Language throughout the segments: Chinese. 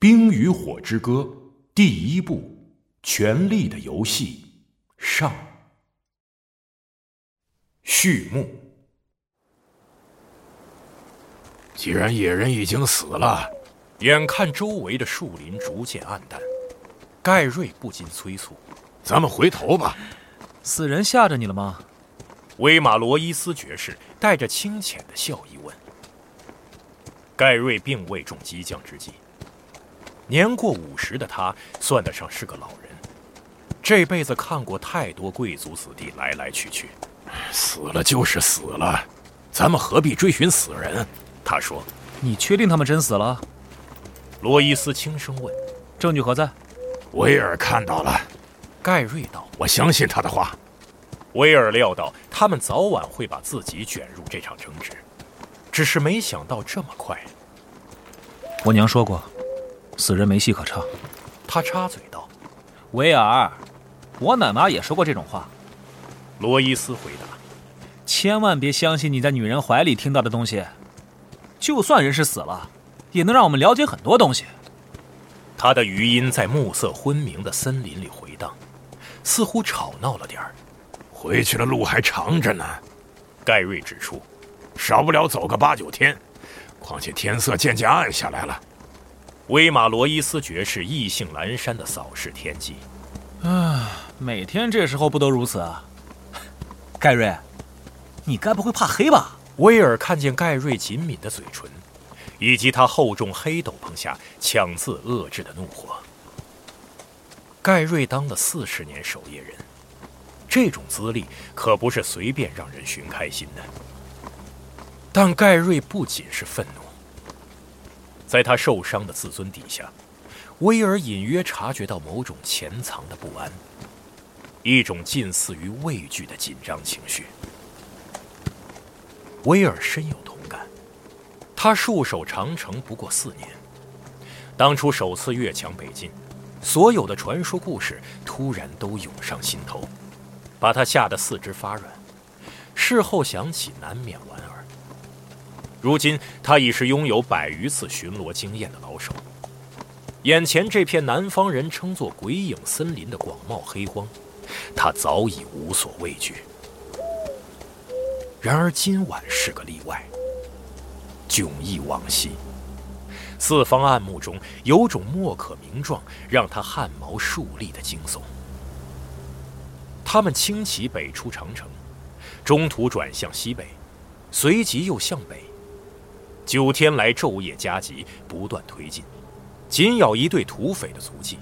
冰与火之歌》第一部《权力的游戏》上。序幕。既然野人已经死了，眼看周围的树林逐渐暗淡，盖瑞不禁催促：“咱们回头吧。”死人吓着你了吗？威马罗伊斯爵士带着清浅的笑意问。盖瑞并未中激将之计。年过五十的他，算得上是个老人，这辈子看过太多贵族子弟来来去去。死了就是死了，咱们何必追寻死人？他说：“你确定他们真死了？”罗伊斯轻声问：“证据何在？”威尔看到了。盖瑞道：“我相信他的话。”威尔料到他们早晚会把自己卷入这场争执，只是没想到这么快。我娘说过，死人没戏可唱。他插嘴道：“威尔，我奶妈也说过这种话。”罗伊斯回答：“千万别相信你在女人怀里听到的东西。就算人是死了，也能让我们了解很多东西。”他的余音在暮色昏明的森林里回荡，似乎吵闹了点儿。回去的路还长着呢，盖瑞指出，少不了走个八九天。况且天色渐渐暗下来了。威马罗伊斯爵士意兴阑珊地扫视天际。啊，每天这时候不都如此啊？盖瑞，你该不会怕黑吧？威尔看见盖瑞紧抿的嘴唇，以及他厚重黑斗篷下强自遏制的怒火。盖瑞当了四十年守夜人，这种资历可不是随便让人寻开心的。但盖瑞不仅是愤怒，在他受伤的自尊底下，威尔隐约察觉到某种潜藏的不安，一种近似于畏惧的紧张情绪。威尔深有同感，他戍守长城不过四年，当初首次越墙北进，所有的传说故事突然都涌上心头，把他吓得四肢发软。事后想起，难免莞尔。如今他已是拥有百余次巡逻经验的老手，眼前这片南方人称作“鬼影森林”的广袤黑荒，他早已无所畏惧。然而今晚是个例外。迥异往昔，四方暗幕中有种莫可名状、让他汗毛竖立的惊悚。他们轻骑北出长城，中途转向西北，随即又向北。九天来昼夜加急，不断推进，紧咬一队土匪的足迹。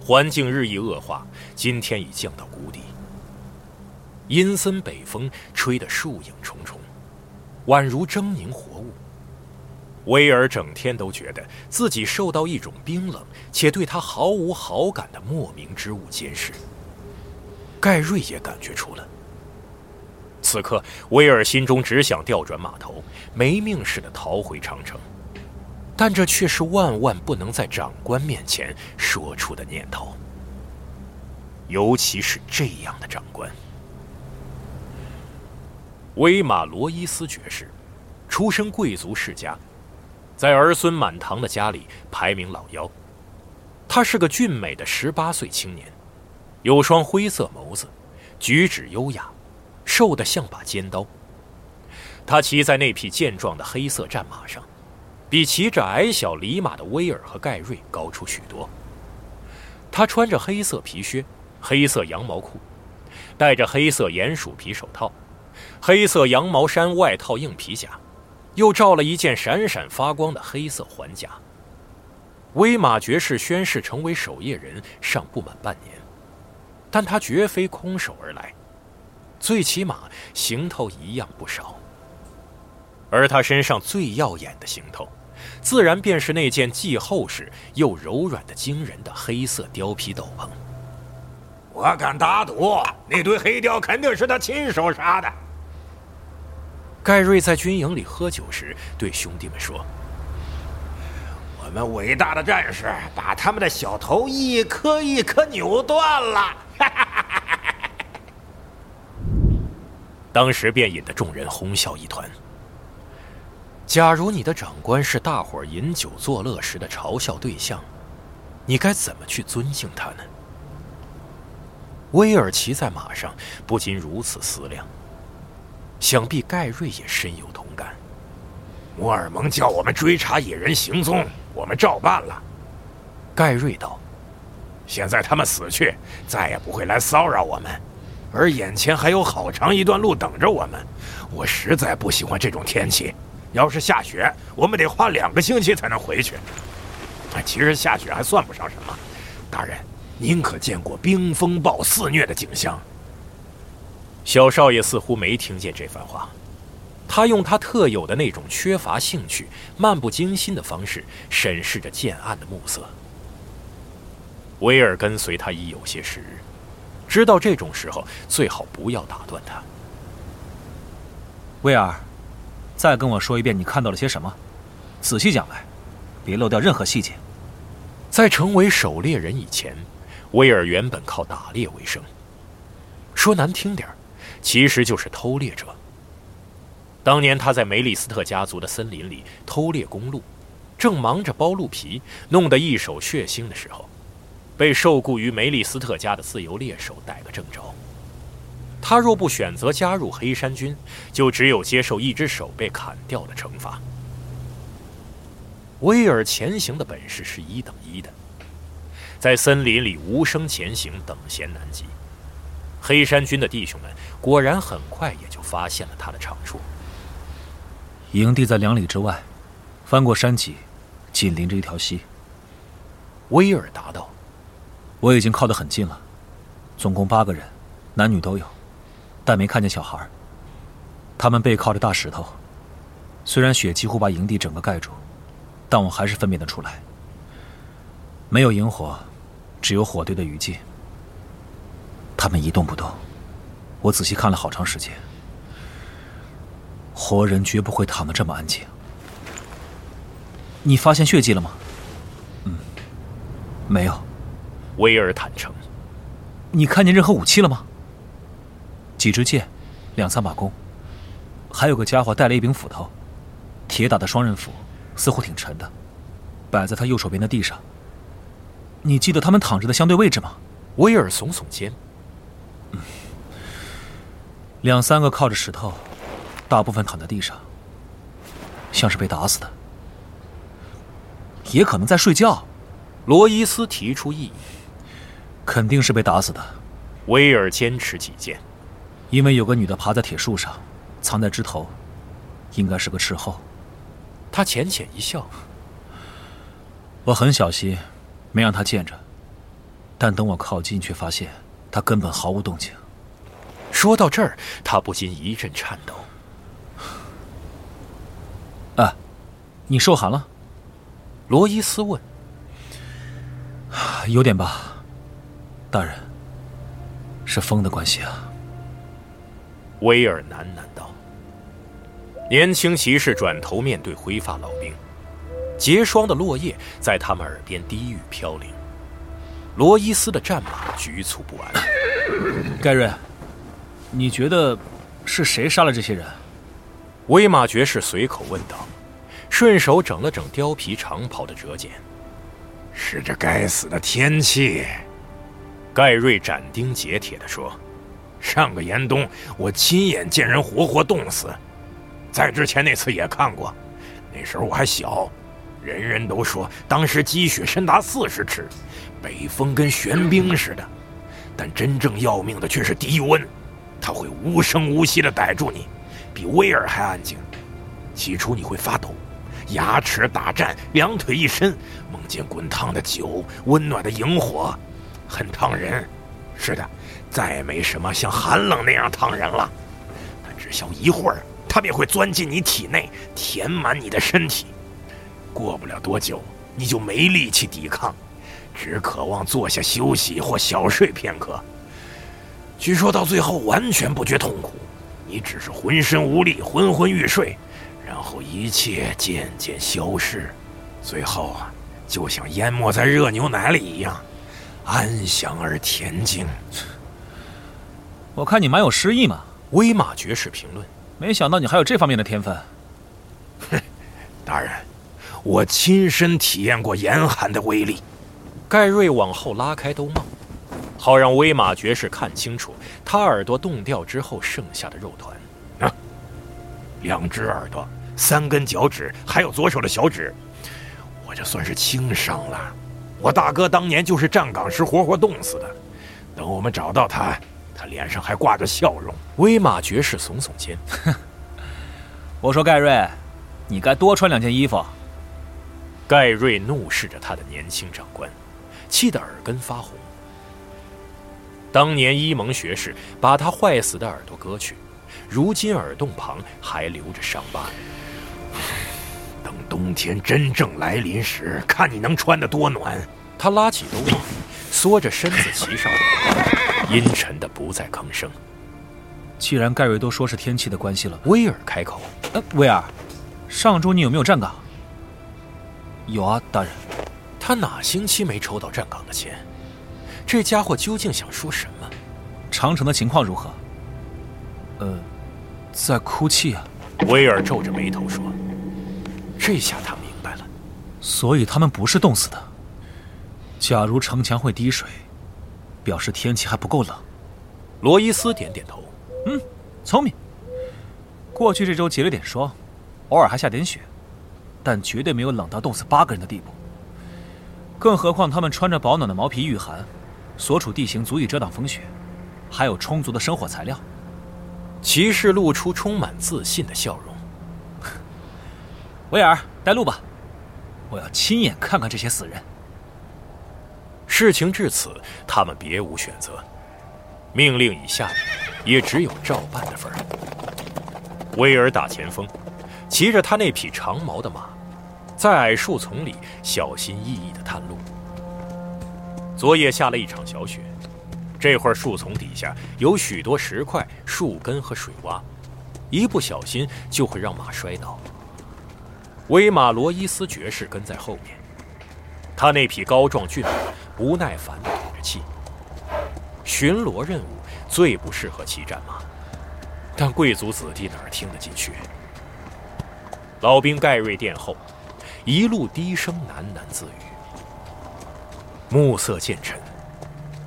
环境日益恶化，今天已降到谷底。阴森北风吹得树影重重，宛如狰狞活物。威尔整天都觉得自己受到一种冰冷且对他毫无好感的莫名之物监视。盖瑞也感觉出了。此刻，威尔心中只想调转马头，没命似的逃回长城，但这却是万万不能在长官面前说出的念头。尤其是这样的长官——威马罗伊斯爵士，出身贵族世家，在儿孙满堂的家里排名老幺。他是个俊美的十八岁青年，有双灰色眸子，举止优雅。瘦得像把尖刀。他骑在那匹健壮的黑色战马上，比骑着矮小里马的威尔和盖瑞高出许多。他穿着黑色皮靴、黑色羊毛裤，戴着黑色鼹鼠皮手套、黑色羊毛衫外套硬皮甲，又罩了一件闪闪发光的黑色环甲。威马爵士宣誓成为守夜人尚不满半年，但他绝非空手而来。最起码行头一样不少，而他身上最耀眼的行头，自然便是那件既厚实又柔软的惊人的黑色貂皮斗篷。我敢打赌，那堆黑貂肯定是他亲手杀的。盖瑞在军营里喝酒时对兄弟们说：“我们伟大的战士把他们的小头一颗一颗扭断了。”当时便引得众人哄笑一团。假如你的长官是大伙饮酒作乐时的嘲笑对象，你该怎么去尊敬他呢？威尔骑在马上，不禁如此思量。想必盖瑞也深有同感。摩尔蒙叫我们追查野人行踪，我们照办了。盖瑞道：“现在他们死去，再也不会来骚扰我们，而眼前还有好长一段路等着我们。我实在不喜欢这种天气，要是下雪，我们得花两个星期才能回去。其实下雪还算不上什么，大人。”您可见过冰风暴肆虐的景象？小少爷似乎没听见这番话，他用他特有的那种缺乏兴趣、漫不经心的方式审视着渐暗的暮色。威尔跟随他已有些时日，知道这种时候最好不要打断他。威尔，再跟我说一遍你看到了些什么，仔细讲来，别漏掉任何细节。在成为狩猎人以前。威尔原本靠打猎为生，说难听点其实就是偷猎者。当年他在梅利斯特家族的森林里偷猎公鹿，正忙着剥鹿皮，弄得一手血腥的时候，被受雇于梅利斯特家的自由猎手逮个正着。他若不选择加入黑山军，就只有接受一只手被砍掉的惩罚。威尔前行的本事是一等一的。在森林里无声前行，等闲难及。黑山军的弟兄们果然很快也就发现了他的长处。营地在两里之外，翻过山脊，紧邻着一条溪。威尔答道：“我已经靠得很近了，总共八个人，男女都有，但没看见小孩。他们背靠着大石头，虽然雪几乎把营地整个盖住，但我还是分辨得出来。没有萤火。”只有火堆的余烬，他们一动不动。我仔细看了好长时间，活人绝不会躺得这么安静。你发现血迹了吗？嗯，没有。威尔坦诚。你看见任何武器了吗？几支箭，两三把弓，还有个家伙带了一柄斧头，铁打的双刃斧，似乎挺沉的，摆在他右手边的地上。你记得他们躺着的相对位置吗？威尔耸耸肩。嗯，两三个靠着石头，大部分躺在地上，像是被打死的，也可能在睡觉。罗伊斯提出异议。肯定是被打死的。威尔坚持己见，因为有个女的爬在铁树上，藏在枝头，应该是个斥候。他浅浅一笑。我很小心。没让他见着，但等我靠近，却发现他根本毫无动静。说到这儿，他不禁一阵颤抖。啊，你受寒了？罗伊斯问。有点吧，大人。是风的关系啊。威尔喃喃道。年轻骑士转头面对灰发老兵。结霜的落叶在他们耳边低语飘零，罗伊斯的战马局促不安。盖瑞，你觉得是谁杀了这些人？威马爵士随口问道，顺手整了整貂皮长袍的折剪。是这该死的天气。盖瑞斩钉截铁地说：“上个严冬，我亲眼见人活活冻死。在之前那次也看过，那时候我还小。”人人都说当时积雪深达四十尺，北风跟玄冰似的，但真正要命的却是低温，它会无声无息地逮住你，比威尔还安静。起初你会发抖，牙齿打颤，两腿一伸，梦见滚烫的酒、温暖的萤火，很烫人。是的，再没什么像寒冷那样烫人了。但只消一会儿，它便会钻进你体内，填满你的身体。过不了多久，你就没力气抵抗，只渴望坐下休息或小睡片刻。据说到最后完全不觉痛苦，你只是浑身无力、昏昏欲睡，然后一切渐渐消失，最后啊，就像淹没在热牛奶里一样，安详而恬静。我看你蛮有诗意嘛，威马爵士评论。没想到你还有这方面的天分。哼大人，我亲身体验过严寒的威力。盖瑞往后拉开兜帽，好让威马爵士看清楚他耳朵冻掉之后剩下的肉团。啊，两只耳朵，三根脚趾，还有左手的小指，我这算是轻伤了。我大哥当年就是站岗时活活冻死的。等我们找到他，他脸上还挂着笑容。威马爵士耸耸肩，我说盖瑞，你该多穿两件衣服。盖瑞怒视着他的年轻长官。气得耳根发红。当年伊蒙学士把他坏死的耳朵割去，如今耳洞旁还留着伤疤。等冬天真正来临时，看你能穿得多暖。他拉起兜帽，缩着身子骑上，阴沉的不再吭声。既然盖瑞都说是天气的关系了，威尔开口：“呃，威尔，上周你有没有站岗？”“有啊，大人。”他哪星期没抽到站岗的钱？这家伙究竟想说什么？长城的情况如何？呃，在哭泣啊。威尔皱着眉头说：“这下他明白了。所以他们不是冻死的。假如城墙会滴水，表示天气还不够冷。”罗伊斯点点头：“嗯，聪明。过去这周结了点霜，偶尔还下点雪，但绝对没有冷到冻死八个人的地步。”更何况他们穿着保暖的毛皮御寒，所处地形足以遮挡风雪，还有充足的生火材料。骑士露出充满自信的笑容。威尔，带路吧，我要亲眼看看这些死人。事情至此，他们别无选择，命令已下，也只有照办的份儿。威尔打前锋，骑着他那匹长毛的马。在矮树丛里小心翼翼地探路。昨夜下了一场小雪，这会儿树丛底下有许多石块、树根和水洼，一不小心就会让马摔倒。威马罗伊斯爵士跟在后面，他那匹高壮骏马不耐烦地喘着气。巡逻任务最不适合骑战马，但贵族子弟哪儿听得进去？老兵盖瑞殿后。一路低声喃喃自语，暮色渐沉，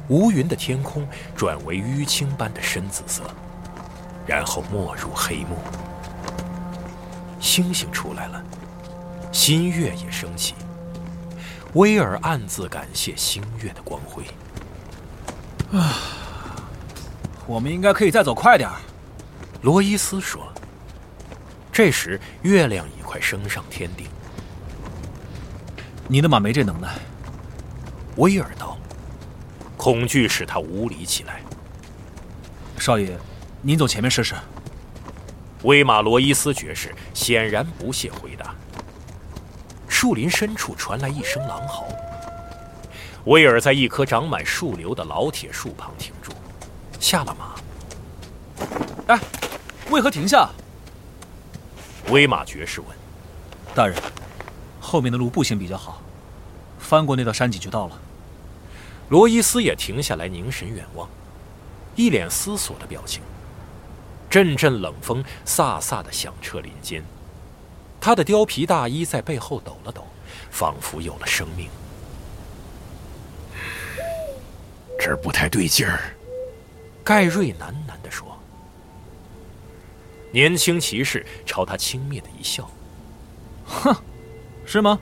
无云的天空转为淤青般的深紫色，然后没入黑幕。星星出来了，新月也升起。威尔暗自感谢星月的光辉。啊，我们应该可以再走快点罗伊斯说。这时，月亮已快升上天顶。你的马没这能耐，威尔道。恐惧使他无理起来。少爷，您走前面试试。威马罗伊斯爵士显然不屑回答。树林深处传来一声狼嚎。威尔在一棵长满树瘤的老铁树旁停住，下了马。哎，为何停下？威马爵士问。大人。后面的路步行比较好，翻过那道山脊就到了。罗伊斯也停下来凝神远望，一脸思索的表情。阵阵冷风飒飒的响彻林间，他的貂皮大衣在背后抖了抖，仿佛有了生命。这儿不太对劲儿，盖瑞喃喃地说。年轻骑士朝他轻蔑的一笑，哼。是吗？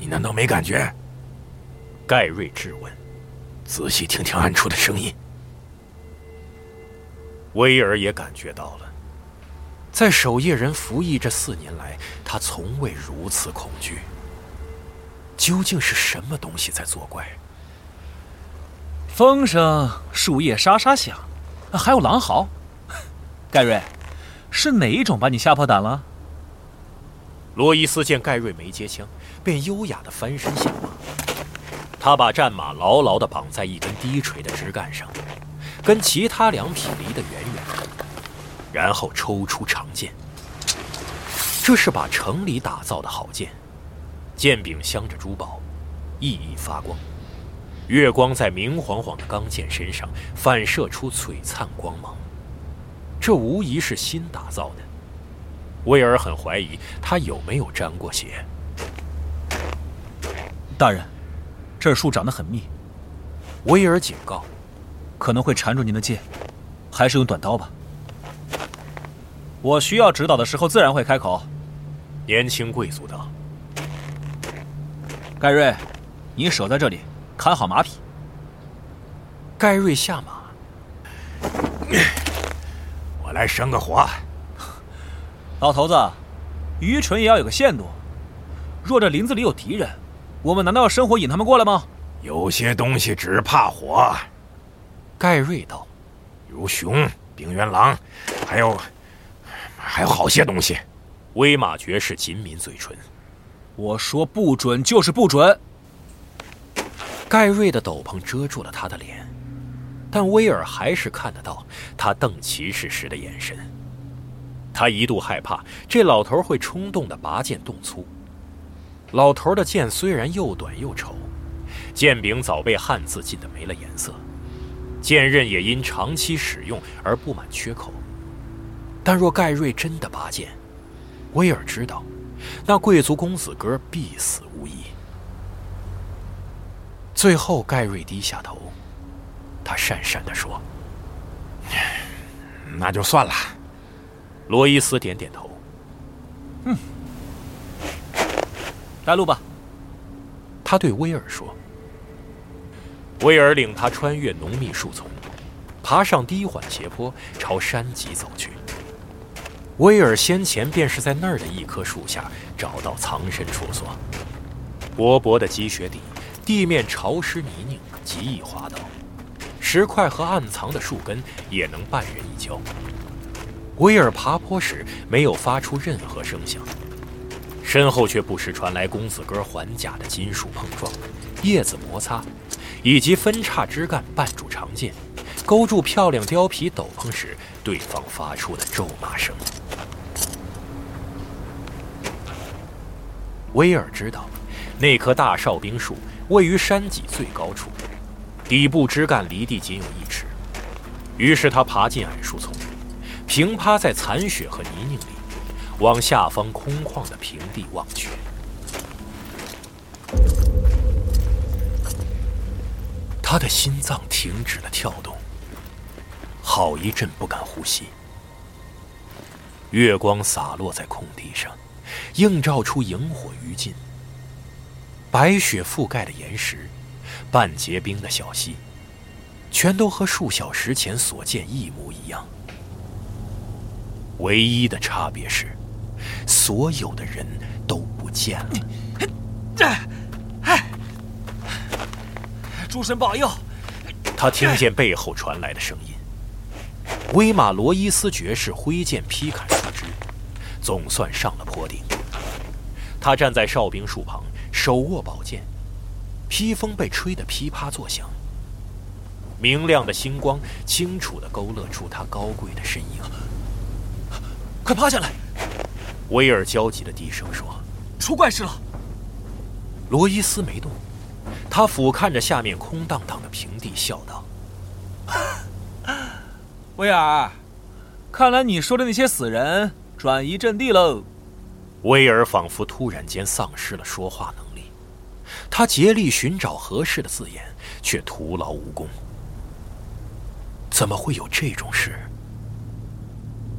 你难道没感觉？盖瑞质问。仔细听听暗处的声音。威尔也感觉到了。在守夜人服役这四年来，他从未如此恐惧。究竟是什么东西在作怪？风声、树叶沙沙响，还有狼嚎。盖瑞，是哪一种把你吓破胆了？罗伊斯见盖瑞没接枪，便优雅地翻身下马。他把战马牢牢地绑在一根低垂的枝干上，跟其他两匹离得远远的，然后抽出长剑。这是把城里打造的好剑，剑柄镶着珠宝，熠熠发光。月光在明晃晃的钢剑身上反射出璀璨光芒。这无疑是新打造的。威尔很怀疑他有没有沾过血。大人，这树长得很密，威尔警告，可能会缠住您的剑，还是用短刀吧。我需要指导的时候，自然会开口。年轻贵族道：“盖瑞，你守在这里，看好马匹。”盖瑞下马，我来生个火。老头子，愚蠢也要有个限度。若这林子里有敌人，我们难道要生火引他们过来吗？有些东西只怕火。盖瑞道：“如熊、冰原狼，还有，还有好些东西。”威马爵士紧抿嘴唇：“我说不准就是不准。”盖瑞的斗篷遮住了他的脸，但威尔还是看得到他瞪骑士时的眼神。他一度害怕这老头会冲动的拔剑动粗。老头的剑虽然又短又丑，剑柄早被汗渍浸得没了颜色，剑刃也因长期使用而布满缺口。但若盖瑞真的拔剑，威尔知道，那贵族公子哥必死无疑。最后，盖瑞低下头，他讪讪地说：“那就算了。”罗伊斯点点头，嗯，带路吧。他对威尔说。威尔领他穿越浓密树丛，爬上低缓斜坡，朝山脊走去。威尔先前便是在那儿的一棵树下找到藏身处所。薄薄的积雪底，地面潮湿泥泞，极易滑倒，石块和暗藏的树根也能绊人一跤。威尔爬坡时没有发出任何声响，身后却不时传来公子哥环甲的金属碰撞、叶子摩擦，以及分叉枝干绊住长剑、勾住漂亮貂皮斗篷时对方发出的咒骂声。威尔知道，那棵大哨兵树位于山脊最高处，底部枝干离地仅有一尺，于是他爬进矮树丛。平趴在残雪和泥泞里，往下方空旷的平地望去。他的心脏停止了跳动，好一阵不敢呼吸。月光洒落在空地上，映照出萤火余烬。白雪覆盖的岩石，半结冰的小溪，全都和数小时前所见一模一样。唯一的差别是，所有的人都不见了。诸神保佑！他听见背后传来的声音。威马罗伊斯爵士挥剑劈砍总算上了坡顶。他站在哨兵树旁，手握宝剑，披风被吹得噼啪作响。明亮的星光清楚地勾勒出他高贵的身影。快趴下来！威尔焦急地低声说：“出怪事了。”罗伊斯没动，他俯瞰着下面空荡荡的平地，笑道：“威尔，看来你说的那些死人转移阵地喽。”威尔仿佛突然间丧失了说话能力，他竭力寻找合适的字眼，却徒劳无功。怎么会有这种事？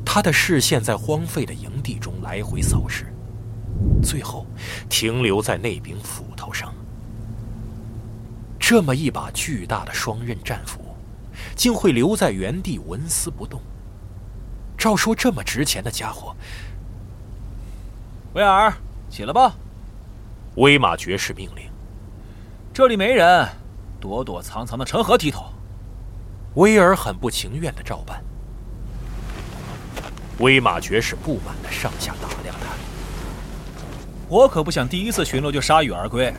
他的视线在荒废的营地中来回扫视，最后停留在那柄斧头上。这么一把巨大的双刃战斧，竟会留在原地纹丝不动。照说这么值钱的家伙，威尔，起来吧。威马爵士命令。这里没人，躲躲藏藏的成何体统？威尔很不情愿的照办。威马爵士不满的上下打量他。我可不想第一次巡逻就铩羽而归，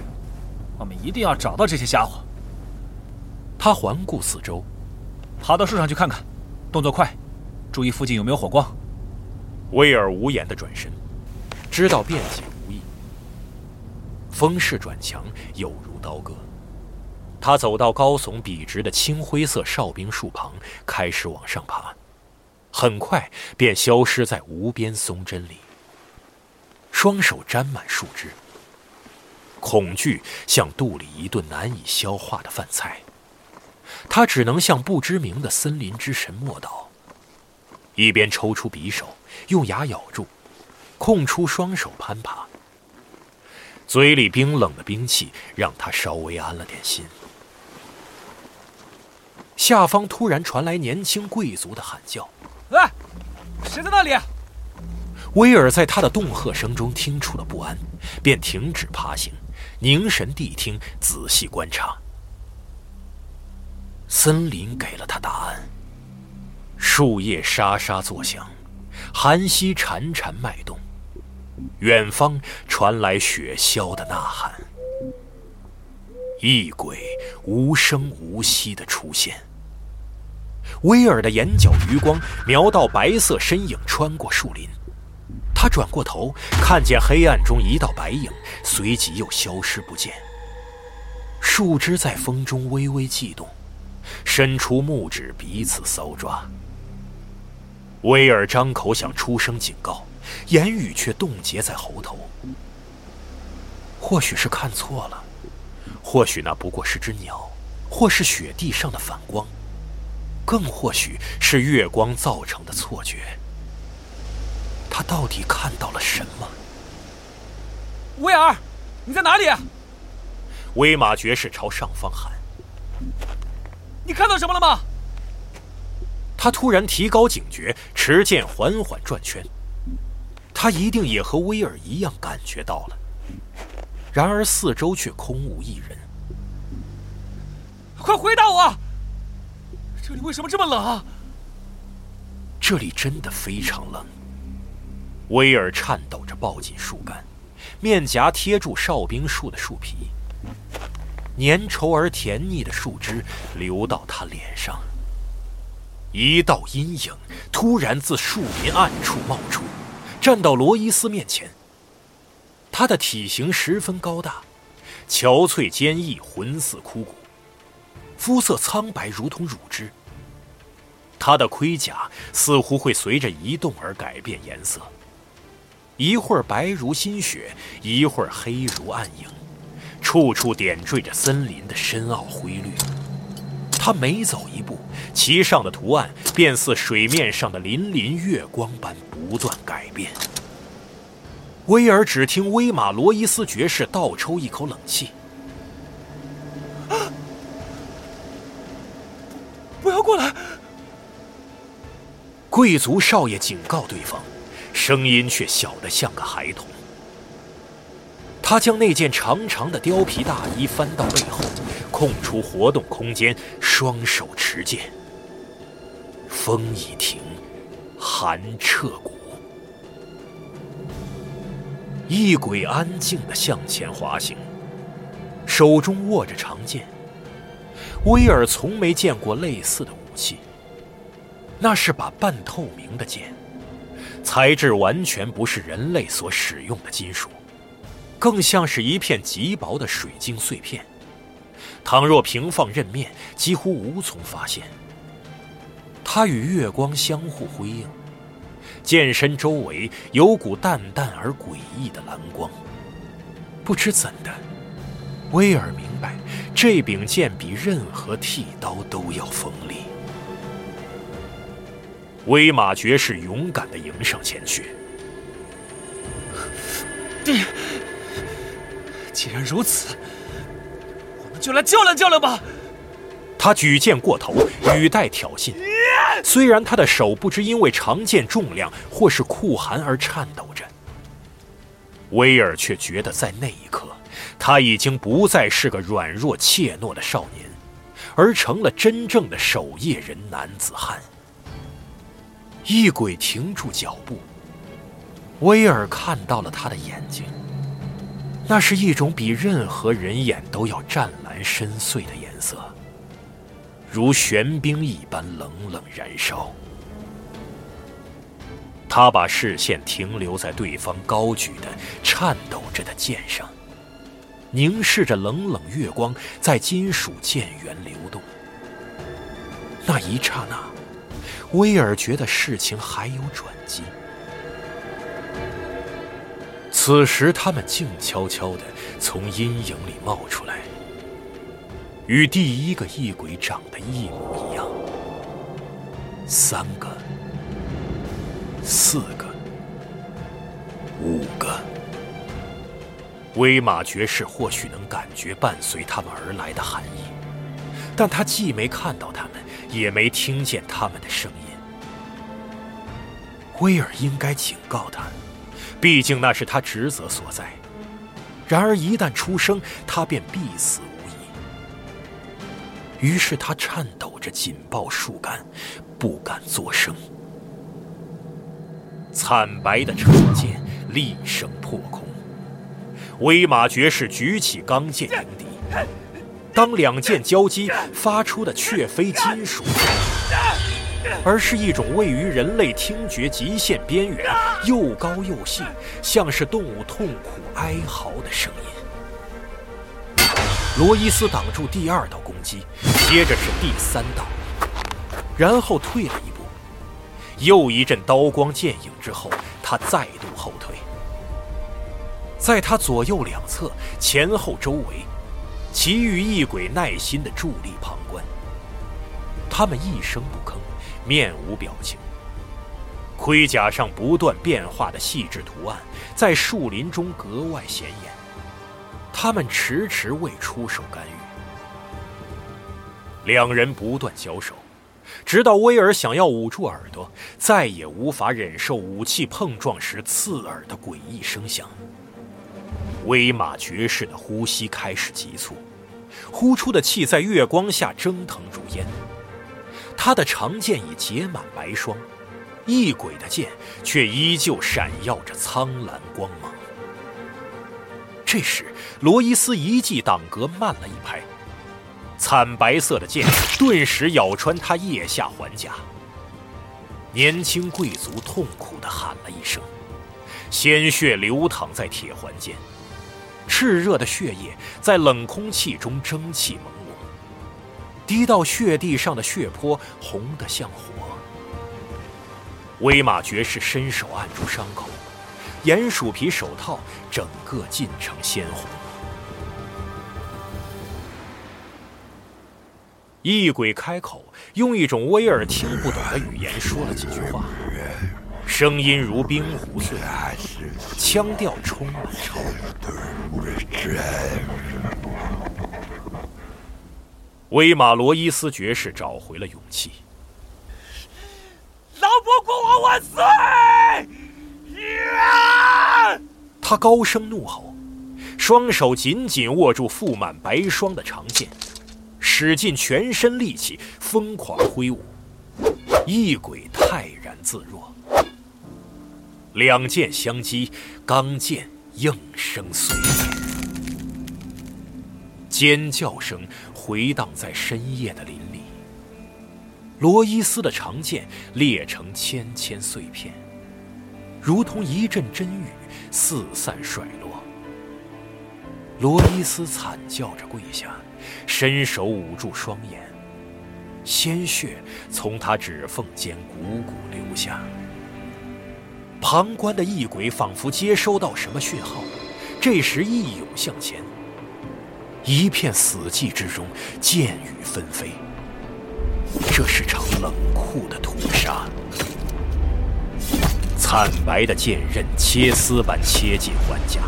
我们一定要找到这些家伙。他环顾四周，爬到树上去看看，动作快，注意附近有没有火光。威尔无言的转身，知道辩解无益。风势转强，有如刀割。他走到高耸笔直的青灰色哨兵树旁，开始往上爬。很快便消失在无边松针里。双手沾满树枝。恐惧像肚里一顿难以消化的饭菜，他只能向不知名的森林之神默祷，一边抽出匕首，用牙咬住，空出双手攀爬。嘴里冰冷的兵器让他稍微安了点心。下方突然传来年轻贵族的喊叫：“喂，谁在那里？”威尔在他的恫吓声中听出了不安，便停止爬行，凝神谛听，仔细观察。森林给了他答案：树叶沙沙作响，寒溪潺潺脉动。远方传来雪橇的呐喊，异鬼无声无息的出现。威尔的眼角余光瞄到白色身影穿过树林，他转过头，看见黑暗中一道白影，随即又消失不见。树枝在风中微微悸动，伸出木指彼此搔抓。威尔张口想出声警告。言语却冻结在喉头。或许是看错了，或许那不过是只鸟，或是雪地上的反光，更或许是月光造成的错觉。他到底看到了什么？威尔，你在哪里？威马爵士朝上方喊：“你看到什么了吗？”他突然提高警觉，持剑缓缓转圈。他一定也和威尔一样感觉到了，然而四周却空无一人。快回答我！这里为什么这么冷啊？这里真的非常冷。威尔颤抖着抱紧树干，面颊贴住哨兵树的树皮，粘稠而甜腻的树枝流到他脸上。一道阴影突然自树林暗处冒出。站到罗伊斯面前，他的体型十分高大，憔悴坚毅，浑似枯骨，肤色苍白如同乳汁。他的盔甲似乎会随着移动而改变颜色，一会儿白如新雪，一会儿黑如暗影，处处点缀着森林的深奥灰绿。他每走一步，其上的图案便似水面上的粼粼月光般不断改变。威尔只听威马罗伊斯爵士倒抽一口冷气：“ 不要过来！”贵族少爷警告对方，声音却小得像个孩童。他将那件长长的貂皮大衣翻到背后。空出活动空间，双手持剑。风一停，寒彻骨。异鬼安静地向前滑行，手中握着长剑。威尔从没见过类似的武器，那是把半透明的剑，材质完全不是人类所使用的金属，更像是一片极薄的水晶碎片。倘若平放刃面，几乎无从发现。它与月光相互辉映，剑身周围有股淡淡而诡异的蓝光。不知怎的，威尔明白，这柄剑比任何剃刀都要锋利。威马爵士勇敢地迎上前去。既然如此。我们就来较量较量吧！他举剑过头，语带挑衅。虽然他的手不知因为长剑重量或是酷寒而颤抖着，威尔却觉得在那一刻，他已经不再是个软弱怯懦的少年，而成了真正的守夜人男子汉。异鬼停住脚步，威尔看到了他的眼睛。那是一种比任何人眼都要湛蓝深邃的颜色，如玄冰一般冷冷燃烧。他把视线停留在对方高举的、颤抖着的剑上，凝视着冷冷月光在金属剑缘流动。那一刹那，威尔觉得事情还有转机。此时，他们静悄悄地从阴影里冒出来，与第一个异鬼长得一模一样。三个，四个，五个。威马爵士或许能感觉伴随他们而来的寒意，但他既没看到他们，也没听见他们的声音。威尔应该警告他。毕竟那是他职责所在，然而一旦出声，他便必死无疑。于是他颤抖着紧抱树干，不敢作声。惨白的长剑厉声破空，威马爵士举起钢剑迎敌。当两剑交击，发出的却非金属。而是一种位于人类听觉极限边缘、又高又细，像是动物痛苦哀嚎的声音。罗伊斯挡住第二道攻击，接着是第三道，然后退了一步。又一阵刀光剑影之后，他再度后退。在他左右两侧、前后周围，其余异鬼耐心地伫立旁观。他们一声不吭。面无表情，盔甲上不断变化的细致图案在树林中格外显眼。他们迟迟未出手干预。两人不断交手，直到威尔想要捂住耳朵，再也无法忍受武器碰撞时刺耳的诡异声响。威马爵士的呼吸开始急促，呼出的气在月光下蒸腾如烟。他的长剑已结满白霜，异鬼的剑却依旧闪耀着苍蓝光芒。这时，罗伊斯一记挡格慢了一拍，惨白色的剑顿时咬穿他腋下环甲。年轻贵族痛苦地喊了一声，鲜血流淌在铁环间，炽热的血液在冷空气中蒸汽猛。滴到血地上的血泊红得像火。威马爵士伸手按住伤口，鼹鼠皮手套整个浸成鲜红。异鬼开口，用一种威尔听不懂的语言说了几句话，声音如冰壶碎，腔调充满嘲。威马罗伊斯爵士找回了勇气。老伯国王万岁！他高声怒吼，双手紧紧握住覆满白霜的长剑，使尽全身力气疯狂挥舞。异鬼泰然自若，两剑相击，钢剑应声碎裂，尖叫声。回荡在深夜的林里，罗伊斯的长剑裂成千千碎片，如同一阵真雨四散甩落。罗伊斯惨叫着跪下，伸手捂住双眼，鲜血从他指缝间汩汩流下。旁观的异鬼仿佛接收到什么讯号，这时一涌向前。一片死寂之中，剑雨纷飞。这是场冷酷的屠杀。惨白的剑刃切丝般切进环甲。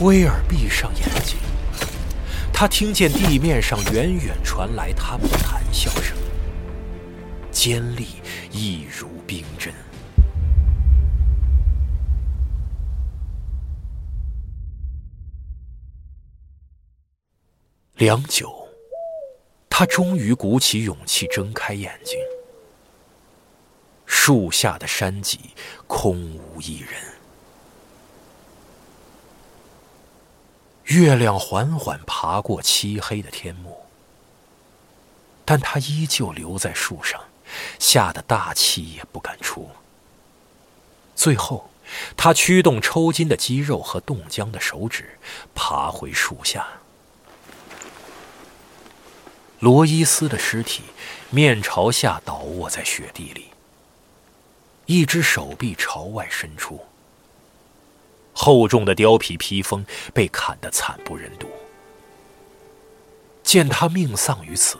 威尔闭上眼睛，他听见地面上远远传来他们的谈笑声，尖利，一如冰针。良久，他终于鼓起勇气睁开眼睛。树下的山脊空无一人，月亮缓缓爬过漆黑的天幕，但他依旧留在树上，吓得大气也不敢出。最后，他驱动抽筋的肌肉和冻僵的手指，爬回树下。罗伊斯的尸体面朝下倒卧在雪地里，一只手臂朝外伸出，厚重的貂皮披风被砍得惨不忍睹。见他命丧于此，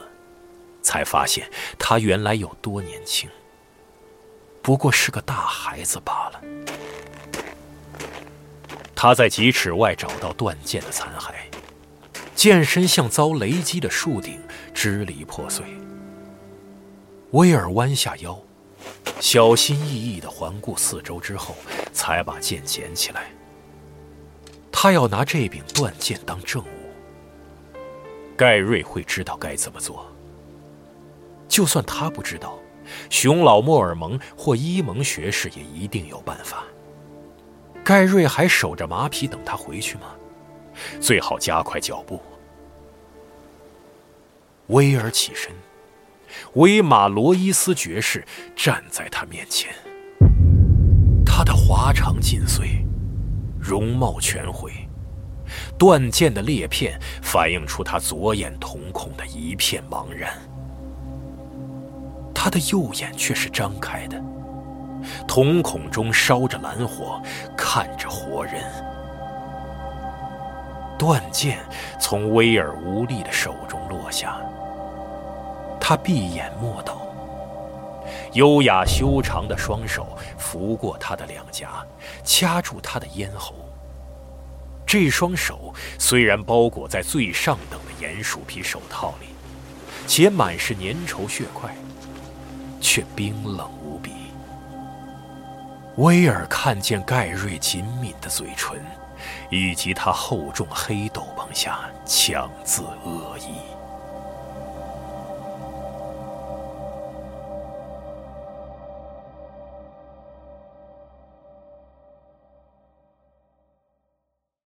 才发现他原来有多年轻，不过是个大孩子罢了。他在几尺外找到断剑的残骸，剑身像遭雷击的树顶，支离破碎。威尔弯下腰，小心翼翼地环顾四周之后，才把剑捡起来。他要拿这柄断剑当证物。盖瑞会知道该怎么做。就算他不知道，熊老莫尔蒙或伊蒙学士也一定有办法。盖瑞还守着马匹等他回去吗？最好加快脚步。威尔起身，威马罗伊斯爵士站在他面前。他的华长尽碎，容貌全毁，断剑的裂片反映出他左眼瞳孔的一片茫然。他的右眼却是张开的。瞳孔中烧着蓝火，看着活人。断剑从威尔无力的手中落下，他闭眼默祷。优雅修长的双手拂过他的两颊，掐住他的咽喉。这双手虽然包裹在最上等的鼹鼠皮手套里，且满是粘稠血块，却冰冷无比。威尔看见盖瑞紧抿的嘴唇，以及他厚重黑斗篷下强自恶意。